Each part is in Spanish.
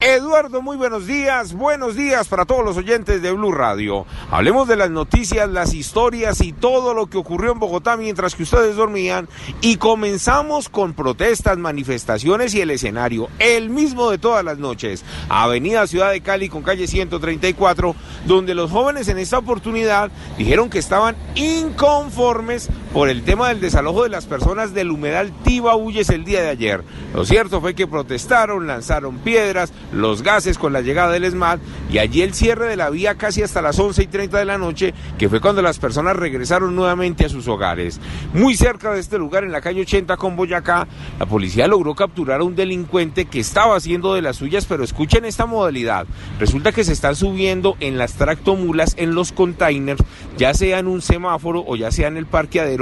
Eduardo, muy buenos días, buenos días para todos los oyentes de Blue Radio. Hablemos de las noticias, las historias y todo lo que ocurrió en Bogotá mientras que ustedes dormían y comenzamos con protestas, manifestaciones y el escenario, el mismo de todas las noches, Avenida Ciudad de Cali con calle 134, donde los jóvenes en esta oportunidad dijeron que estaban inconformes por el tema del desalojo de las personas del humedal Tibahuyes el día de ayer. Lo cierto fue que protestaron, lanzaron piedras, los gases con la llegada del ESMAD y allí el cierre de la vía casi hasta las 11 y 30 de la noche, que fue cuando las personas regresaron nuevamente a sus hogares. Muy cerca de este lugar, en la calle 80 con Boyacá, la policía logró capturar a un delincuente que estaba haciendo de las suyas, pero escuchen esta modalidad. Resulta que se están subiendo en las tractomulas, en los containers, ya sea en un semáforo o ya sea en el parqueadero,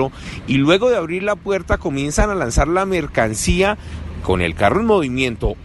y luego de abrir la puerta comienzan a lanzar la mercancía con el carro en movimiento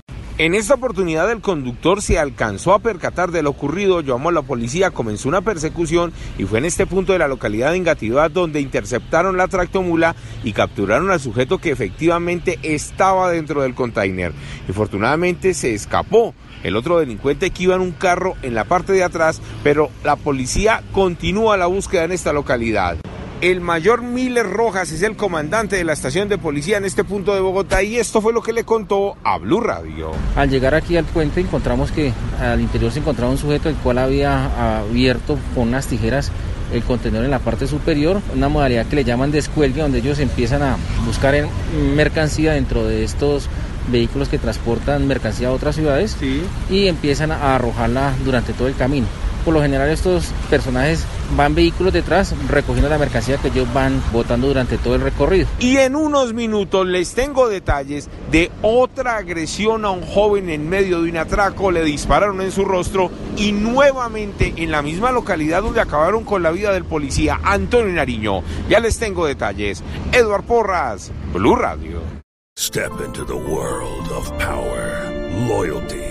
en esta oportunidad el conductor se alcanzó a percatar de lo ocurrido, llamó a la policía, comenzó una persecución y fue en este punto de la localidad de Engativá donde interceptaron la tractomula y capturaron al sujeto que efectivamente estaba dentro del container. Infortunadamente se escapó el otro delincuente que iba en un carro en la parte de atrás, pero la policía continúa la búsqueda en esta localidad. El mayor Miller Rojas es el comandante de la estación de policía en este punto de Bogotá y esto fue lo que le contó a Blue Radio. Al llegar aquí al puente encontramos que al interior se encontraba un sujeto el cual había abierto con unas tijeras el contenedor en la parte superior, una modalidad que le llaman descuelgue donde ellos empiezan a buscar en mercancía dentro de estos vehículos que transportan mercancía a otras ciudades y empiezan a arrojarla durante todo el camino. Por lo general estos personajes van vehículos detrás recogiendo la mercancía que ellos van botando durante todo el recorrido. Y en unos minutos les tengo detalles de otra agresión a un joven en medio de un atraco, le dispararon en su rostro y nuevamente en la misma localidad donde acabaron con la vida del policía Antonio Nariño. Ya les tengo detalles. Eduard Porras, Blue Radio. Step into the world of power, loyalty.